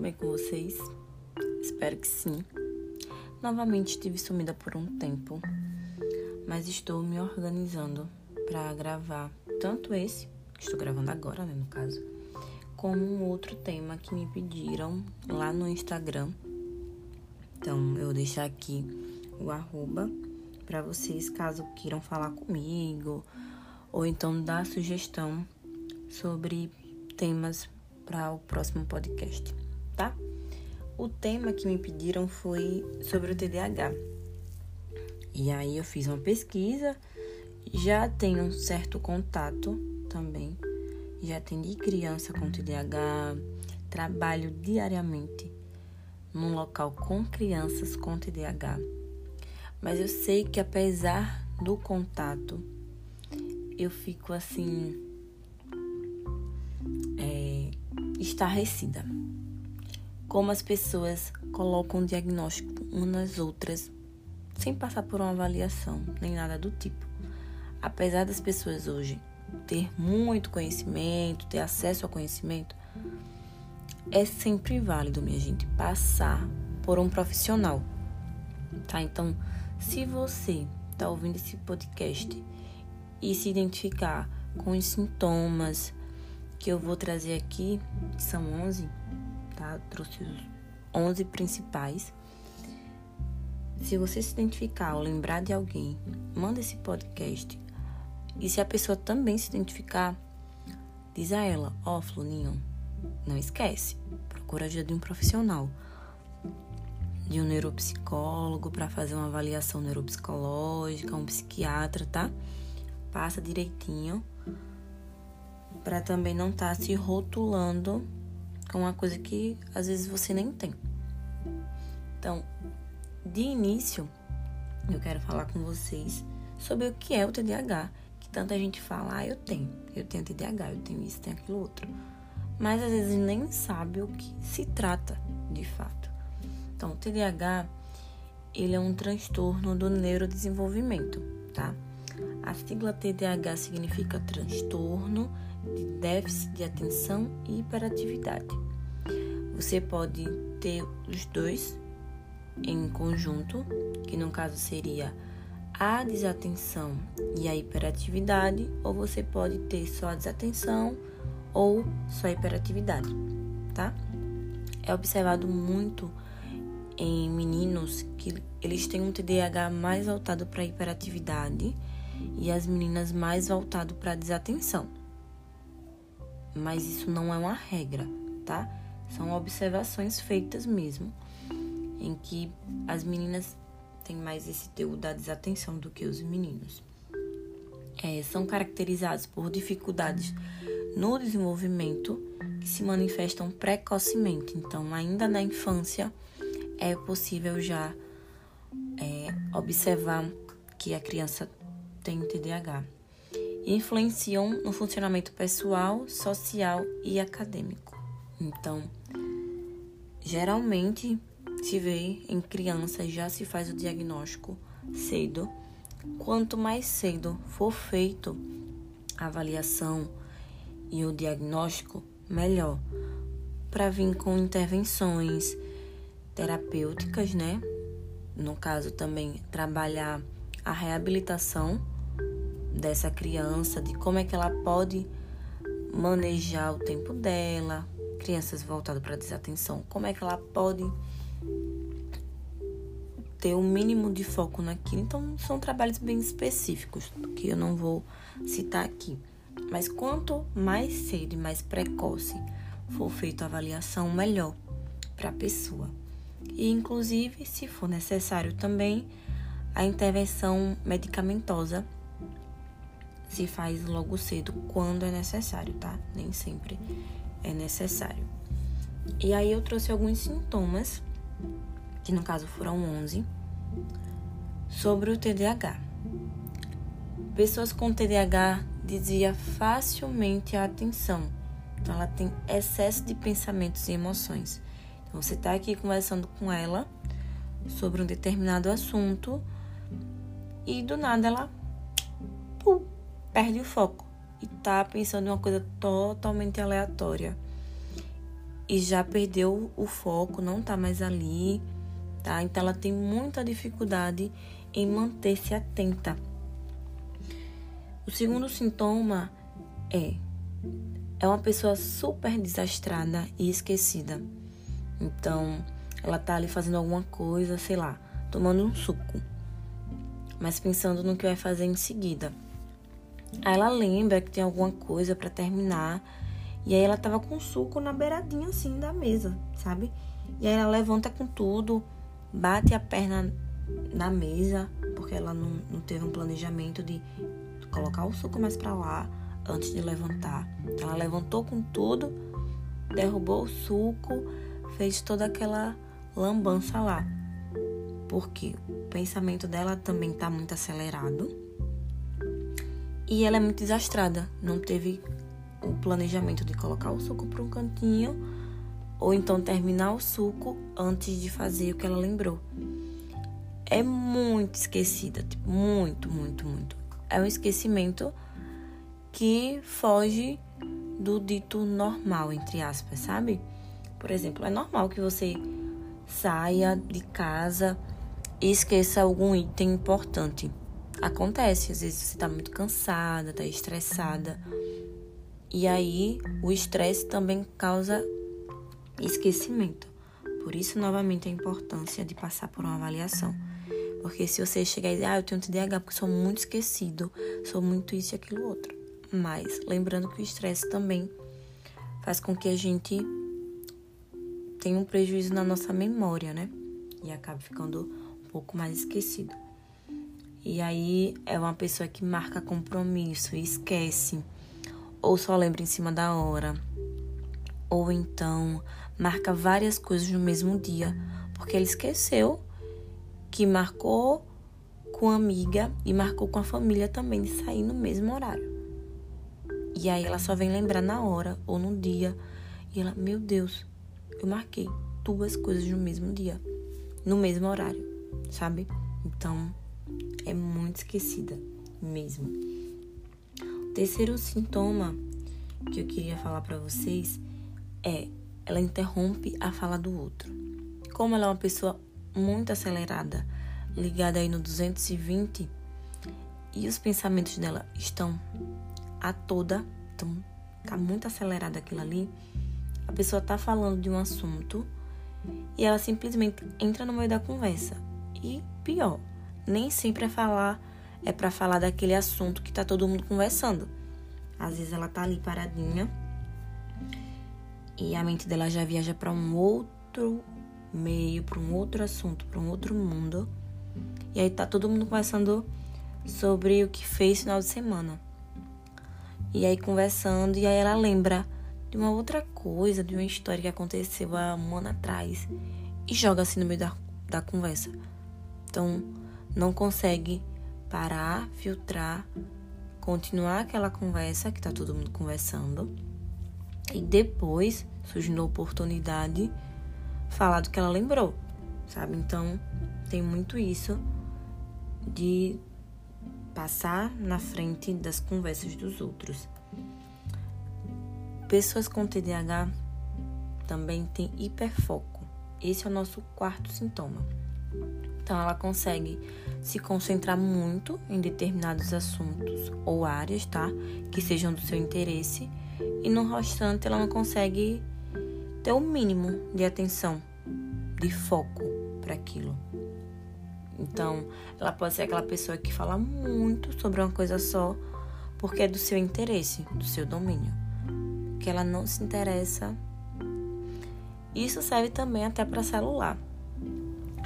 tudo bem com vocês? Espero que sim. Novamente estive sumida por um tempo, mas estou me organizando para gravar tanto esse, que estou gravando agora, né, no caso, como um outro tema que me pediram lá no Instagram. Então, eu vou deixar aqui o arroba para vocês caso queiram falar comigo ou então dar sugestão sobre temas para o próximo podcast, tá? O tema que me pediram foi sobre o TDAH. E aí eu fiz uma pesquisa, já tenho um certo contato também, já atendi criança com TDAH, trabalho diariamente num local com crianças com TDAH. Mas eu sei que apesar do contato, eu fico assim estarrecida. Como as pessoas colocam um diagnóstico umas nas outras sem passar por uma avaliação, nem nada do tipo. Apesar das pessoas hoje ter muito conhecimento, ter acesso ao conhecimento, é sempre válido, minha gente, passar por um profissional. Tá? Então, se você está ouvindo esse podcast e se identificar com os sintomas, que eu vou trazer aqui são 11, tá? Trouxe os 11 principais. Se você se identificar ou lembrar de alguém, manda esse podcast. E se a pessoa também se identificar, diz a ela: Ó, oh, não esquece, procura ajuda de um profissional, de um neuropsicólogo para fazer uma avaliação neuropsicológica, um psiquiatra, tá? Passa direitinho para também não estar tá se rotulando com uma coisa que às vezes você nem tem. Então, de início, eu quero falar com vocês sobre o que é o TDAH, que tanta gente fala, ah, eu tenho, eu tenho TDAH, eu tenho isso, tenho aquilo outro. Mas às vezes nem sabe o que se trata de fato. Então, o TDAH, ele é um transtorno do neurodesenvolvimento, tá? A sigla TDAH significa transtorno de déficit de atenção e hiperatividade. Você pode ter os dois em conjunto, que no caso seria a desatenção e a hiperatividade, ou você pode ter só a desatenção ou só a hiperatividade, tá? É observado muito em meninos que eles têm um TDAH mais voltado para hiperatividade e as meninas mais voltado para desatenção mas isso não é uma regra, tá? São observações feitas mesmo, em que as meninas têm mais esse teu da desatenção do que os meninos. É, são caracterizados por dificuldades no desenvolvimento que se manifestam precocemente. Então, ainda na infância, é possível já é, observar que a criança tem TDAH influenciam no funcionamento pessoal, social e acadêmico. Então, geralmente se vê em crianças já se faz o diagnóstico cedo. Quanto mais cedo for feito a avaliação e o diagnóstico, melhor. Para vir com intervenções terapêuticas, né? No caso também trabalhar a reabilitação dessa criança, de como é que ela pode manejar o tempo dela, crianças voltadas para desatenção, como é que ela pode ter o um mínimo de foco naquilo. Então, são trabalhos bem específicos, que eu não vou citar aqui. Mas quanto mais cedo e mais precoce for feita a avaliação, melhor para a pessoa. E, inclusive, se for necessário também, a intervenção medicamentosa se faz logo cedo quando é necessário, tá? Nem sempre é necessário. E aí eu trouxe alguns sintomas, que no caso foram 11, sobre o TDAH. Pessoas com TDAH desvia facilmente a atenção. Então ela tem excesso de pensamentos e emoções. Então você está aqui conversando com ela sobre um determinado assunto e do nada ela pum, perde o foco e tá pensando em uma coisa totalmente aleatória. e já perdeu o foco, não tá mais ali, tá? Então ela tem muita dificuldade em manter-se atenta. O segundo sintoma é é uma pessoa super desastrada e esquecida. Então, ela tá ali fazendo alguma coisa, sei lá, tomando um suco, mas pensando no que vai fazer em seguida. Aí ela lembra que tem alguma coisa para terminar, e aí ela tava com suco na beiradinha assim da mesa, sabe? E aí ela levanta com tudo, bate a perna na mesa, porque ela não, não teve um planejamento de colocar o suco mais para lá antes de levantar. Ela levantou com tudo, derrubou o suco, fez toda aquela lambança lá. Porque o pensamento dela também está muito acelerado. E ela é muito desastrada. Não teve o planejamento de colocar o suco para um cantinho ou então terminar o suco antes de fazer o que ela lembrou. É muito esquecida, tipo, muito, muito, muito. É um esquecimento que foge do dito normal, entre aspas, sabe? Por exemplo, é normal que você saia de casa e esqueça algum item importante. Acontece, às vezes você tá muito cansada, tá estressada. E aí, o estresse também causa esquecimento. Por isso, novamente, a importância de passar por uma avaliação. Porque se você chegar e dizer, ah, eu tenho TDAH porque sou muito esquecido, sou muito isso e aquilo outro mais. Lembrando que o estresse também faz com que a gente tenha um prejuízo na nossa memória, né? E acabe ficando um pouco mais esquecido. E aí é uma pessoa que marca compromisso e esquece, ou só lembra em cima da hora, ou então marca várias coisas no mesmo dia, porque ele esqueceu que marcou com a amiga e marcou com a família também de sair no mesmo horário. E aí ela só vem lembrar na hora ou no dia. E ela, meu Deus, eu marquei duas coisas no mesmo dia, no mesmo horário, sabe? Então, é muito esquecida mesmo. O terceiro sintoma que eu queria falar para vocês é ela interrompe a fala do outro. Como ela é uma pessoa muito acelerada, ligada aí no 220, e os pensamentos dela estão a toda, então tá muito acelerado aquilo ali. A pessoa tá falando de um assunto e ela simplesmente entra no meio da conversa. E pior, nem sempre é falar é para falar daquele assunto que tá todo mundo conversando. Às vezes ela tá ali paradinha e a mente dela já viaja para um outro meio, para um outro assunto, para um outro mundo. E aí tá todo mundo conversando sobre o que fez no final de semana. E aí conversando, e aí ela lembra de uma outra coisa, de uma história que aconteceu há um ano atrás e joga assim no meio da, da conversa. Então, não consegue parar, filtrar, continuar aquela conversa que tá todo mundo conversando e depois, surgindo a oportunidade, falar do que ela lembrou, sabe? Então, tem muito isso de passar na frente das conversas dos outros. Pessoas com TDAH também têm hiperfoco. Esse é o nosso quarto sintoma. Então, ela consegue se concentrar muito em determinados assuntos ou áreas, tá? Que sejam do seu interesse, e no restante ela não consegue ter o mínimo de atenção, de foco para aquilo. Então, ela pode ser aquela pessoa que fala muito sobre uma coisa só porque é do seu interesse, do seu domínio. Que ela não se interessa. Isso serve também até para celular.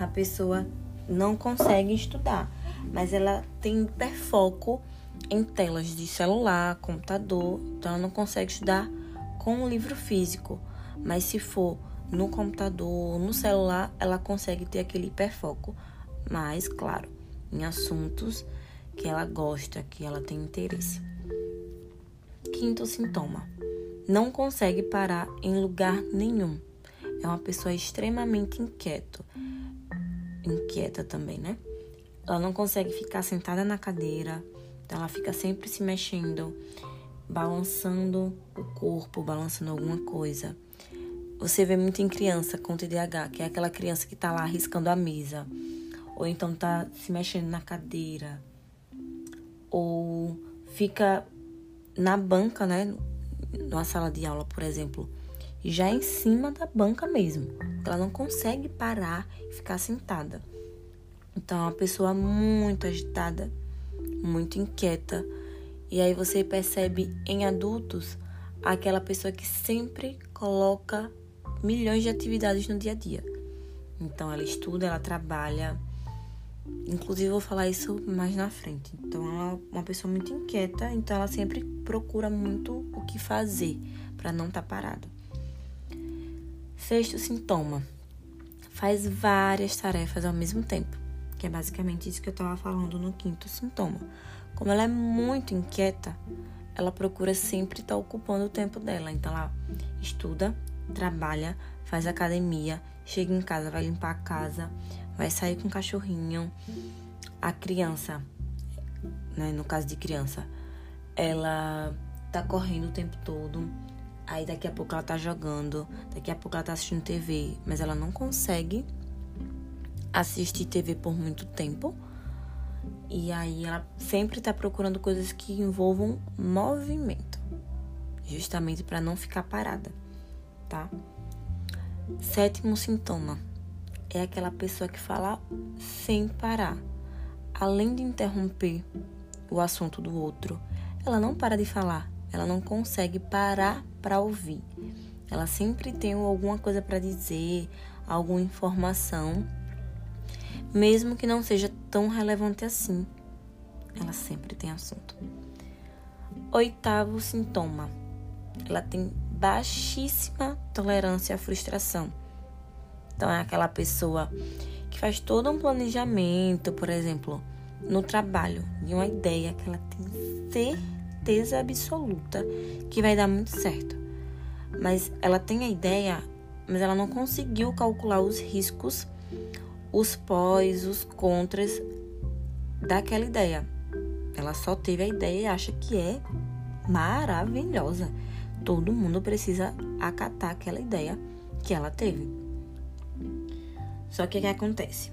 A pessoa não consegue estudar, mas ela tem hiperfoco em telas de celular, computador, então ela não consegue estudar com um livro físico. Mas se for no computador, no celular, ela consegue ter aquele hiperfoco mas, claro, em assuntos que ela gosta, que ela tem interesse. Quinto sintoma: não consegue parar em lugar nenhum. É uma pessoa extremamente inquieto. Inquieta também, né? Ela não consegue ficar sentada na cadeira, então ela fica sempre se mexendo, balançando o corpo, balançando alguma coisa. você vê muito em criança com TDAH, que é aquela criança que tá lá riscando a mesa, ou então tá se mexendo na cadeira, ou fica na banca, né? Numa sala de aula, por exemplo, já em cima da banca mesmo. Ela não consegue parar e ficar sentada. Então, é uma pessoa muito agitada, muito inquieta. E aí você percebe em adultos aquela pessoa que sempre coloca milhões de atividades no dia a dia. Então ela estuda, ela trabalha. Inclusive vou falar isso mais na frente. Então ela é uma pessoa muito inquieta, então ela sempre procura muito o que fazer para não estar tá parada. Sexto sintoma: faz várias tarefas ao mesmo tempo, que é basicamente isso que eu estava falando no quinto sintoma. Como ela é muito inquieta, ela procura sempre estar tá ocupando o tempo dela. Então ela estuda, trabalha, faz academia, chega em casa, vai limpar a casa, vai sair com o cachorrinho. A criança, né, no caso de criança, ela tá correndo o tempo todo. Aí daqui a pouco ela tá jogando, daqui a pouco ela tá assistindo TV, mas ela não consegue assistir TV por muito tempo. E aí ela sempre tá procurando coisas que envolvam movimento, justamente para não ficar parada tá? Sétimo sintoma é aquela pessoa que fala sem parar. Além de interromper o assunto do outro, ela não para de falar, ela não consegue parar para ouvir. Ela sempre tem alguma coisa para dizer, alguma informação, mesmo que não seja tão relevante assim. Ela sempre tem assunto. Oitavo sintoma. Ela tem baixíssima tolerância à frustração. Então, é aquela pessoa que faz todo um planejamento, por exemplo, no trabalho, de uma ideia que ela tem certeza absoluta que vai dar muito certo. Mas ela tem a ideia, mas ela não conseguiu calcular os riscos, os pós, os contras daquela ideia. Ela só teve a ideia e acha que é maravilhosa todo mundo precisa acatar aquela ideia que ela teve. Só que o que acontece?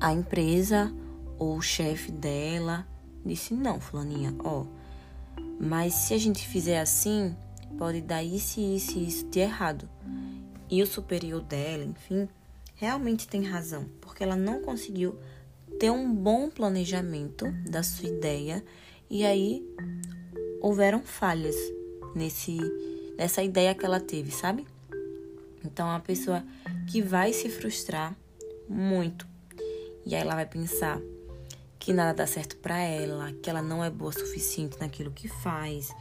A empresa ou o chefe dela disse: Não, Fulaninha, ó, mas se a gente fizer assim, pode dar isso, isso e isso de errado. E o superior dela, enfim, realmente tem razão, porque ela não conseguiu ter um bom planejamento da sua ideia e aí houveram falhas nesse nessa ideia que ela teve, sabe? Então, é uma pessoa que vai se frustrar muito. E aí ela vai pensar que nada dá certo para ela, que ela não é boa o suficiente naquilo que faz,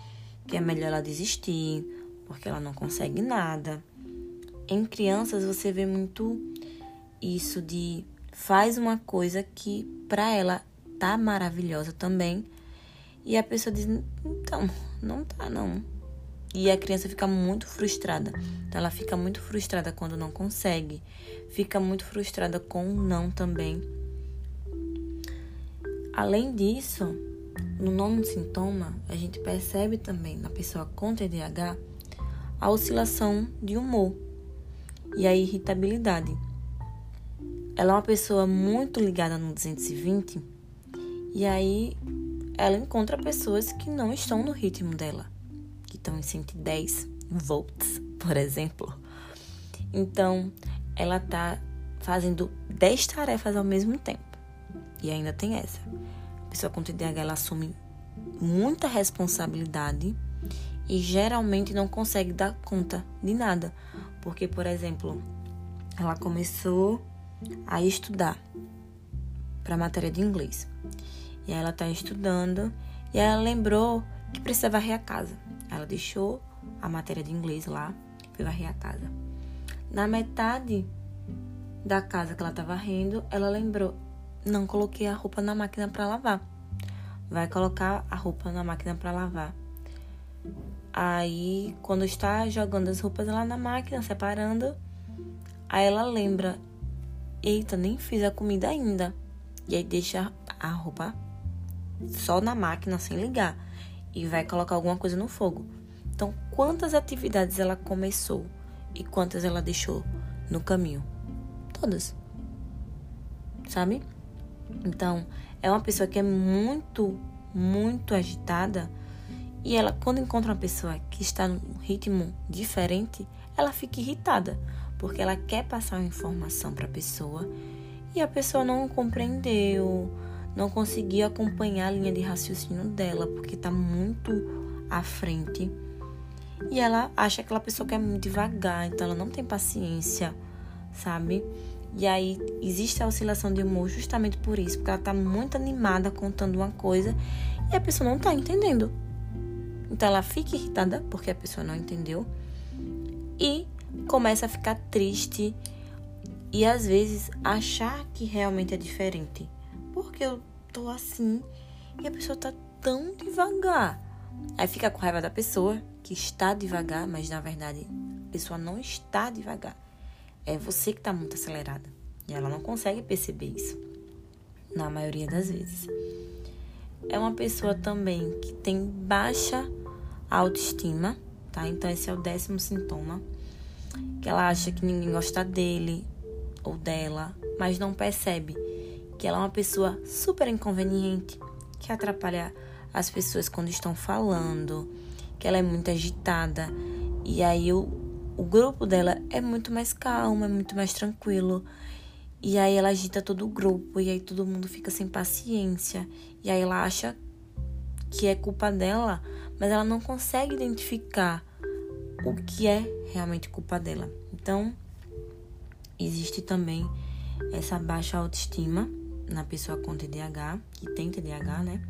que é melhor ela desistir, porque ela não consegue nada. Em crianças você vê muito isso de faz uma coisa que para ela tá maravilhosa também, e a pessoa diz: então, não tá, não. E a criança fica muito frustrada. Então, ela fica muito frustrada quando não consegue, fica muito frustrada com o não também. Além disso, no nono sintoma, a gente percebe também na pessoa com TDAH a oscilação de humor e a irritabilidade. Ela é uma pessoa muito ligada no 220 e aí ela encontra pessoas que não estão no ritmo dela, que estão em 110 volts, por exemplo. Então, ela tá fazendo 10 tarefas ao mesmo tempo. E ainda tem essa. A pessoa com TDAH ela assume muita responsabilidade e geralmente não consegue dar conta de nada. Porque, por exemplo, ela começou a estudar para a matéria de inglês. E ela está estudando e ela lembrou que precisava varrer a casa. Ela deixou a matéria de inglês lá, foi varrer a casa. Na metade da casa que ela estava varrendo, ela lembrou: não coloquei a roupa na máquina para lavar. Vai colocar a roupa na máquina para lavar. Aí, quando está jogando as roupas lá na máquina, separando, aí ela lembra: eita, nem fiz a comida ainda. E aí deixa a roupa só na máquina sem ligar e vai colocar alguma coisa no fogo. Então, quantas atividades ela começou e quantas ela deixou no caminho? Todas. Sabe? Então, é uma pessoa que é muito, muito agitada e ela, quando encontra uma pessoa que está num ritmo diferente, ela fica irritada, porque ela quer passar uma informação para a pessoa e a pessoa não compreendeu, não conseguiu acompanhar a linha de raciocínio dela, porque está muito à frente. E ela acha que aquela pessoa quer muito devagar, então ela não tem paciência, sabe? E aí existe a oscilação de humor justamente por isso, porque ela está muito animada contando uma coisa e a pessoa não está entendendo. Então ela fica irritada porque a pessoa não entendeu e começa a ficar triste e às vezes achar que realmente é diferente. Porque eu tô assim e a pessoa tá tão devagar. Aí fica com raiva da pessoa que está devagar, mas na verdade a pessoa não está devagar. É você que está muito acelerada. E ela não consegue perceber isso. Na maioria das vezes. É uma pessoa também que tem baixa autoestima, tá? Então esse é o décimo sintoma. Que ela acha que ninguém gosta dele ou dela, mas não percebe que ela é uma pessoa super inconveniente, que atrapalha as pessoas quando estão falando, que ela é muito agitada. E aí o, o grupo dela é muito mais calmo, é muito mais tranquilo. E aí ela agita todo o grupo, e aí todo mundo fica sem paciência. E aí ela acha que é culpa dela, mas ela não consegue identificar o que é realmente culpa dela. Então, existe também essa baixa autoestima na pessoa com TDAH, que tem TDAH, né?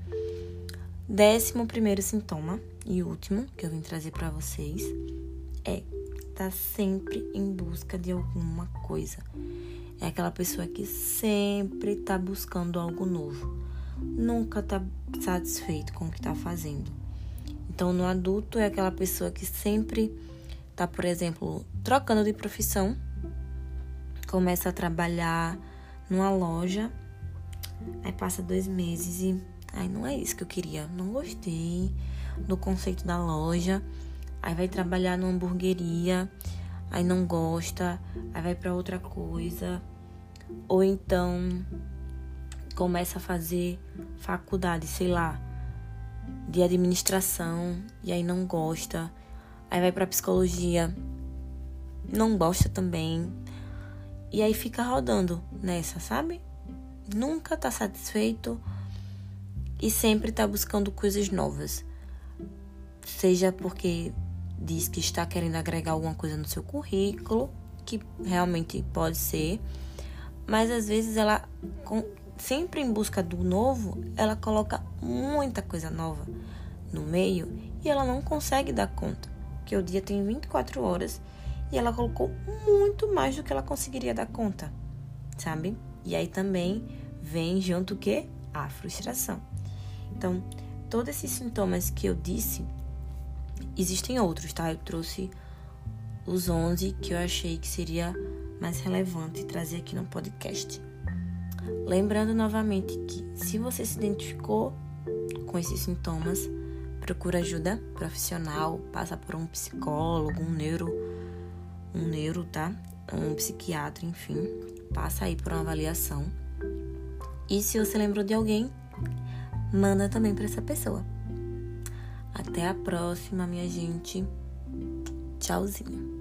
Décimo primeiro sintoma e último que eu vim trazer para vocês é tá sempre em busca de alguma coisa. É aquela pessoa que sempre tá buscando algo novo. Nunca tá satisfeito com o que tá fazendo. Então, no adulto, é aquela pessoa que sempre tá, por exemplo, trocando de profissão, começa a trabalhar numa loja, aí passa dois meses e aí não é isso que eu queria, não gostei do conceito da loja, aí vai trabalhar numa hamburgueria, aí não gosta, aí vai para outra coisa, ou então começa a fazer faculdade, sei lá, de administração e aí não gosta. Aí vai para psicologia, não gosta também. E aí fica rodando nessa, sabe? Nunca tá satisfeito e sempre tá buscando coisas novas. Seja porque diz que está querendo agregar alguma coisa no seu currículo, que realmente pode ser, mas às vezes ela sempre em busca do novo, ela coloca muita coisa nova no meio e ela não consegue dar conta. Que o dia tem 24 horas e ela colocou muito mais do que ela conseguiria dar conta, sabe? E aí também vem junto o que? A frustração. Então, todos esses sintomas que eu disse, existem outros, tá? Eu trouxe os 11 que eu achei que seria mais relevante trazer aqui no podcast. Lembrando novamente que se você se identificou com esses sintomas, procura ajuda profissional, passa por um psicólogo, um neuro, um neuro, tá? Um psiquiatra, enfim, passa aí por uma avaliação. E se você lembrou de alguém, manda também para essa pessoa. Até a próxima, minha gente. Tchauzinho.